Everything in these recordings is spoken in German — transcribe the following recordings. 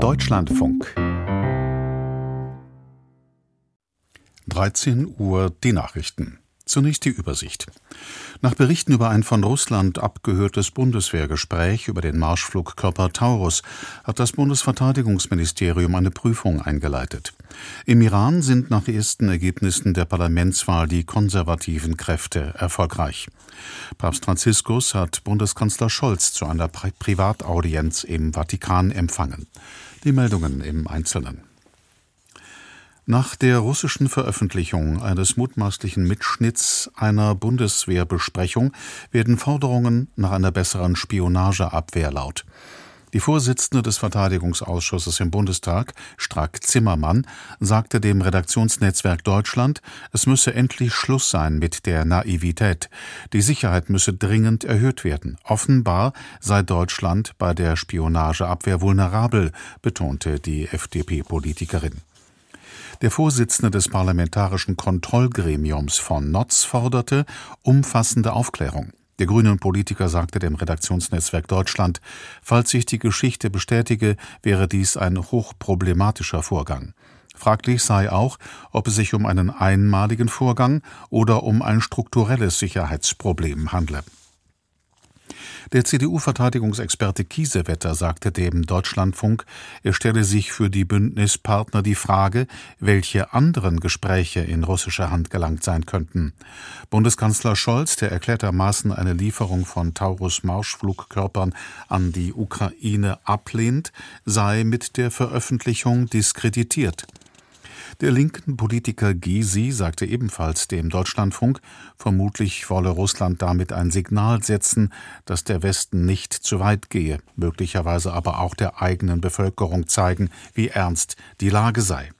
Deutschlandfunk 13 Uhr die Nachrichten. Zunächst die Übersicht. Nach Berichten über ein von Russland abgehörtes Bundeswehrgespräch über den Marschflugkörper Taurus hat das Bundesverteidigungsministerium eine Prüfung eingeleitet. Im Iran sind nach ersten Ergebnissen der Parlamentswahl die konservativen Kräfte erfolgreich. Papst Franziskus hat Bundeskanzler Scholz zu einer Pri Privataudienz im Vatikan empfangen. Die Meldungen im Einzelnen. Nach der russischen Veröffentlichung eines mutmaßlichen Mitschnitts einer Bundeswehrbesprechung werden Forderungen nach einer besseren Spionageabwehr laut. Die Vorsitzende des Verteidigungsausschusses im Bundestag, Strack Zimmermann, sagte dem Redaktionsnetzwerk Deutschland, es müsse endlich Schluss sein mit der Naivität. Die Sicherheit müsse dringend erhöht werden. Offenbar sei Deutschland bei der Spionageabwehr vulnerabel, betonte die FDP-Politikerin. Der Vorsitzende des Parlamentarischen Kontrollgremiums von Notz forderte umfassende Aufklärung. Der grünen Politiker sagte dem Redaktionsnetzwerk Deutschland, falls sich die Geschichte bestätige, wäre dies ein hochproblematischer Vorgang. Fraglich sei auch, ob es sich um einen einmaligen Vorgang oder um ein strukturelles Sicherheitsproblem handle. Der CDU-Verteidigungsexperte Kiesewetter sagte dem Deutschlandfunk, er stelle sich für die Bündnispartner die Frage, welche anderen Gespräche in russischer Hand gelangt sein könnten. Bundeskanzler Scholz, der erklärtermaßen eine Lieferung von Taurus-Marschflugkörpern an die Ukraine ablehnt, sei mit der Veröffentlichung diskreditiert. Der linken Politiker Gysi sagte ebenfalls dem Deutschlandfunk, vermutlich wolle Russland damit ein Signal setzen, dass der Westen nicht zu weit gehe, möglicherweise aber auch der eigenen Bevölkerung zeigen, wie ernst die Lage sei.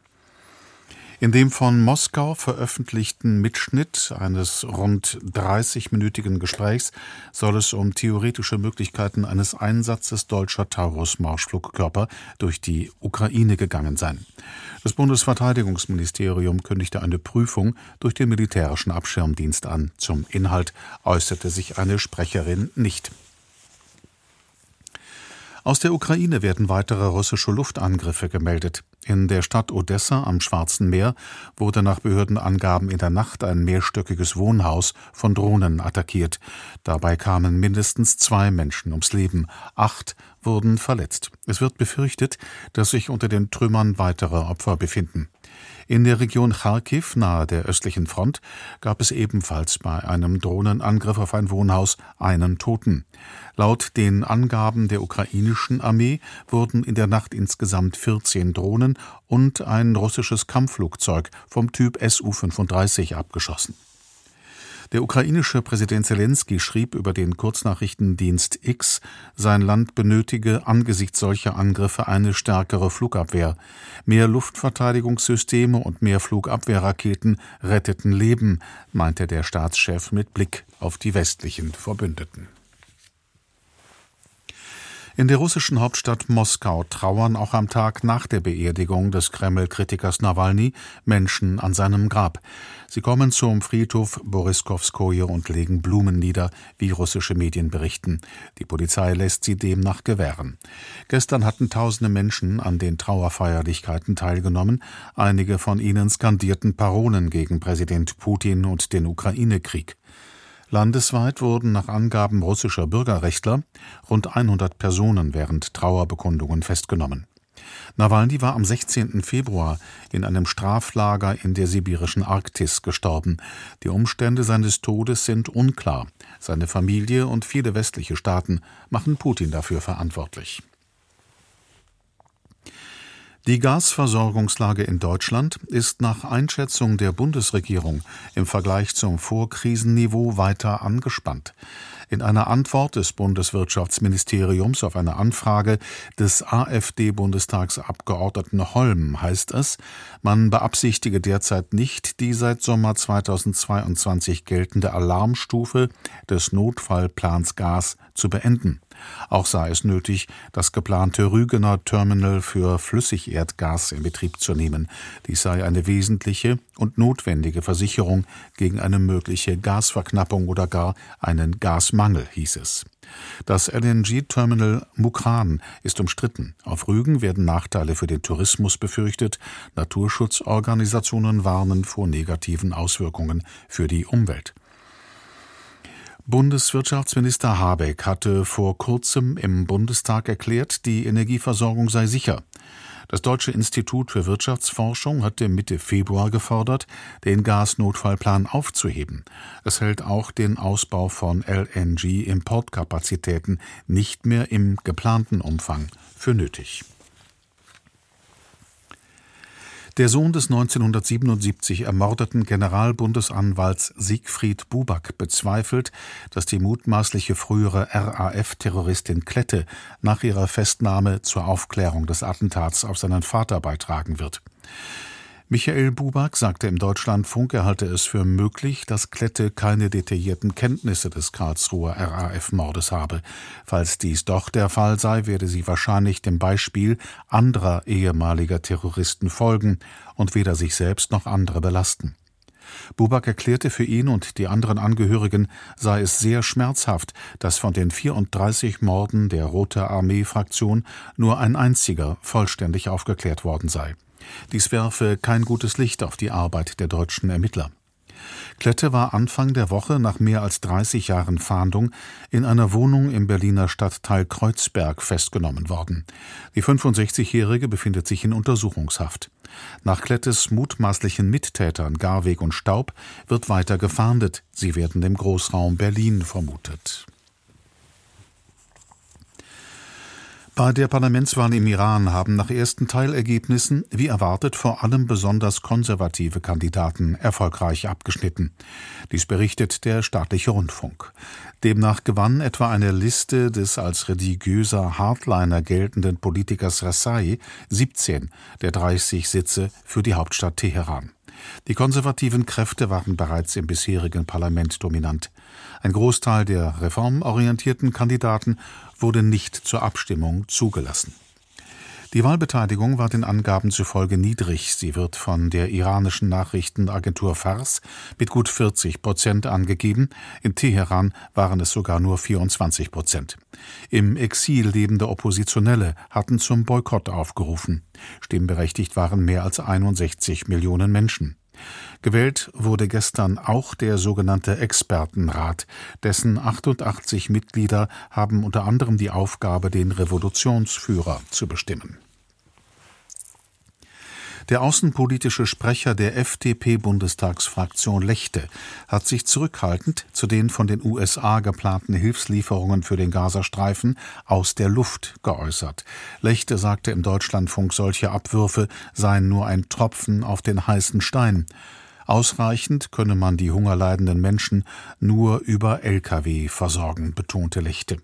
In dem von Moskau veröffentlichten Mitschnitt eines rund 30-minütigen Gesprächs soll es um theoretische Möglichkeiten eines Einsatzes deutscher Taurus-Marschflugkörper durch die Ukraine gegangen sein. Das Bundesverteidigungsministerium kündigte eine Prüfung durch den militärischen Abschirmdienst an. Zum Inhalt äußerte sich eine Sprecherin nicht. Aus der Ukraine werden weitere russische Luftangriffe gemeldet. In der Stadt Odessa am Schwarzen Meer wurde nach Behördenangaben in der Nacht ein mehrstöckiges Wohnhaus von Drohnen attackiert. Dabei kamen mindestens zwei Menschen ums Leben. Acht wurden verletzt. Es wird befürchtet, dass sich unter den Trümmern weitere Opfer befinden. In der Region Kharkiv nahe der östlichen Front gab es ebenfalls bei einem Drohnenangriff auf ein Wohnhaus einen Toten. Laut den Angaben der ukrainischen Armee wurden in der Nacht insgesamt 14 Drohnen und ein russisches Kampfflugzeug vom Typ Su-35 abgeschossen. Der ukrainische Präsident Zelensky schrieb über den Kurznachrichtendienst X, sein Land benötige angesichts solcher Angriffe eine stärkere Flugabwehr. Mehr Luftverteidigungssysteme und mehr Flugabwehrraketen retteten Leben, meinte der Staatschef mit Blick auf die westlichen Verbündeten. In der russischen Hauptstadt Moskau trauern auch am Tag nach der Beerdigung des Kreml-Kritikers Nawalny Menschen an seinem Grab. Sie kommen zum Friedhof Boriskowskoje und legen Blumen nieder, wie russische Medien berichten. Die Polizei lässt sie demnach gewähren. Gestern hatten tausende Menschen an den Trauerfeierlichkeiten teilgenommen. Einige von ihnen skandierten Parolen gegen Präsident Putin und den Ukraine-Krieg. Landesweit wurden nach Angaben russischer Bürgerrechtler rund 100 Personen während Trauerbekundungen festgenommen. Nawalny war am 16. Februar in einem Straflager in der sibirischen Arktis gestorben. Die Umstände seines Todes sind unklar. Seine Familie und viele westliche Staaten machen Putin dafür verantwortlich. Die Gasversorgungslage in Deutschland ist nach Einschätzung der Bundesregierung im Vergleich zum Vorkrisenniveau weiter angespannt. In einer Antwort des Bundeswirtschaftsministeriums auf eine Anfrage des AfD-Bundestagsabgeordneten Holm heißt es, man beabsichtige derzeit nicht, die seit Sommer 2022 geltende Alarmstufe des Notfallplans Gas zu beenden. Auch sei es nötig, das geplante Rügener Terminal für Flüssigerdgas in Betrieb zu nehmen. Dies sei eine wesentliche und notwendige Versicherung gegen eine mögliche Gasverknappung oder gar einen Gasmangel, hieß es. Das LNG-Terminal Mukran ist umstritten. Auf Rügen werden Nachteile für den Tourismus befürchtet. Naturschutzorganisationen warnen vor negativen Auswirkungen für die Umwelt. Bundeswirtschaftsminister Habeck hatte vor kurzem im Bundestag erklärt, die Energieversorgung sei sicher. Das Deutsche Institut für Wirtschaftsforschung hatte Mitte Februar gefordert, den Gasnotfallplan aufzuheben. Es hält auch den Ausbau von LNG-Importkapazitäten nicht mehr im geplanten Umfang für nötig. Der Sohn des 1977 ermordeten Generalbundesanwalts Siegfried Buback bezweifelt, dass die mutmaßliche frühere RAF-Terroristin Klette nach ihrer Festnahme zur Aufklärung des Attentats auf seinen Vater beitragen wird. Michael Buback sagte im Deutschlandfunk, er halte es für möglich, dass Klette keine detaillierten Kenntnisse des Karlsruher RAF-Mordes habe. Falls dies doch der Fall sei, werde sie wahrscheinlich dem Beispiel anderer ehemaliger Terroristen folgen und weder sich selbst noch andere belasten. Buback erklärte für ihn und die anderen Angehörigen sei es sehr schmerzhaft, dass von den 34 Morden der Rote Armee-Fraktion nur ein einziger vollständig aufgeklärt worden sei. Dies werfe kein gutes Licht auf die Arbeit der deutschen Ermittler. Klette war Anfang der Woche nach mehr als 30 Jahren Fahndung in einer Wohnung im Berliner Stadtteil Kreuzberg festgenommen worden. Die 65-Jährige befindet sich in Untersuchungshaft. Nach Klettes mutmaßlichen Mittätern Garweg und Staub wird weiter gefahndet. Sie werden im Großraum Berlin vermutet. Bei der Parlamentswahl im Iran haben nach ersten Teilergebnissen, wie erwartet, vor allem besonders konservative Kandidaten erfolgreich abgeschnitten. Dies berichtet der staatliche Rundfunk. Demnach gewann etwa eine Liste des als religiöser Hardliner geltenden Politikers Rassai 17 der 30 Sitze für die Hauptstadt Teheran. Die konservativen Kräfte waren bereits im bisherigen Parlament dominant. Ein Großteil der reformorientierten Kandidaten wurde nicht zur Abstimmung zugelassen. Die Wahlbeteiligung war den Angaben zufolge niedrig. Sie wird von der iranischen Nachrichtenagentur Fars mit gut 40 Prozent angegeben. In Teheran waren es sogar nur 24 Prozent. Im Exil lebende Oppositionelle hatten zum Boykott aufgerufen. Stimmberechtigt waren mehr als 61 Millionen Menschen. Gewählt wurde gestern auch der sogenannte Expertenrat. Dessen 88 Mitglieder haben unter anderem die Aufgabe, den Revolutionsführer zu bestimmen. Der außenpolitische Sprecher der FDP-Bundestagsfraktion Lechte hat sich zurückhaltend zu den von den USA geplanten Hilfslieferungen für den Gazastreifen aus der Luft geäußert. Lechte sagte im Deutschlandfunk, solche Abwürfe seien nur ein Tropfen auf den heißen Stein. Ausreichend könne man die hungerleidenden Menschen nur über Lkw versorgen, betonte Lechte.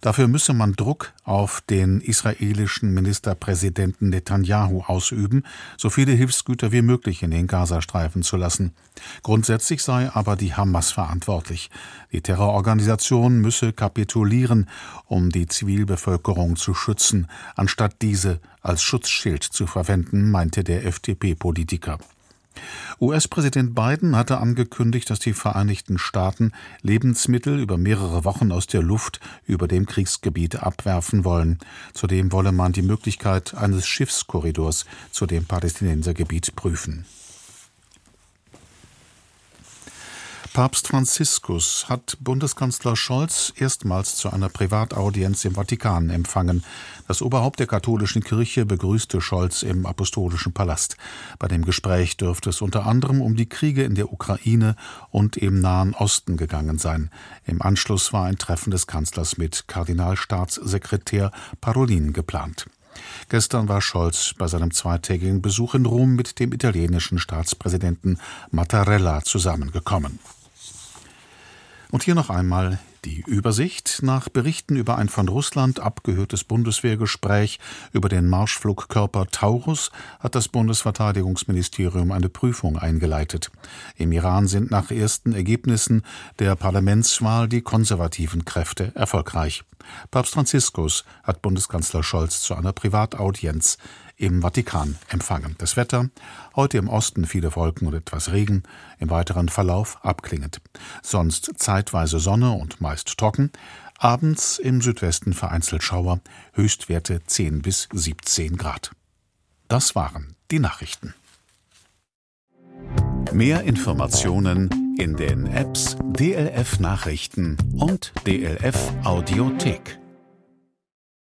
Dafür müsse man Druck auf den israelischen Ministerpräsidenten Netanyahu ausüben, so viele Hilfsgüter wie möglich in den Gazastreifen zu lassen. Grundsätzlich sei aber die Hamas verantwortlich. Die Terrororganisation müsse kapitulieren, um die Zivilbevölkerung zu schützen, anstatt diese als Schutzschild zu verwenden, meinte der FDP-Politiker. US-Präsident Biden hatte angekündigt, dass die Vereinigten Staaten Lebensmittel über mehrere Wochen aus der Luft über dem Kriegsgebiet abwerfen wollen. Zudem wolle man die Möglichkeit eines Schiffskorridors zu dem Palästinensergebiet prüfen. Papst Franziskus hat Bundeskanzler Scholz erstmals zu einer Privataudienz im Vatikan empfangen. Das Oberhaupt der katholischen Kirche begrüßte Scholz im Apostolischen Palast. Bei dem Gespräch dürfte es unter anderem um die Kriege in der Ukraine und im Nahen Osten gegangen sein. Im Anschluss war ein Treffen des Kanzlers mit Kardinalstaatssekretär Parolin geplant. Gestern war Scholz bei seinem zweitägigen Besuch in Rom mit dem italienischen Staatspräsidenten Mattarella zusammengekommen. Und hier noch einmal Die Übersicht nach Berichten über ein von Russland abgehörtes Bundeswehrgespräch über den Marschflugkörper Taurus hat das Bundesverteidigungsministerium eine Prüfung eingeleitet. Im Iran sind nach ersten Ergebnissen der Parlamentswahl die konservativen Kräfte erfolgreich. Papst Franziskus hat Bundeskanzler Scholz zu einer Privataudienz im Vatikan empfangen. Das Wetter heute im Osten viele Wolken und etwas Regen, im weiteren Verlauf abklingend. Sonst zeitweise Sonne und meist trocken, abends im Südwesten vereinzelt Schauer, Höchstwerte 10 bis 17 Grad. Das waren die Nachrichten. Mehr Informationen in den Apps DLF Nachrichten und DLF Audiothek.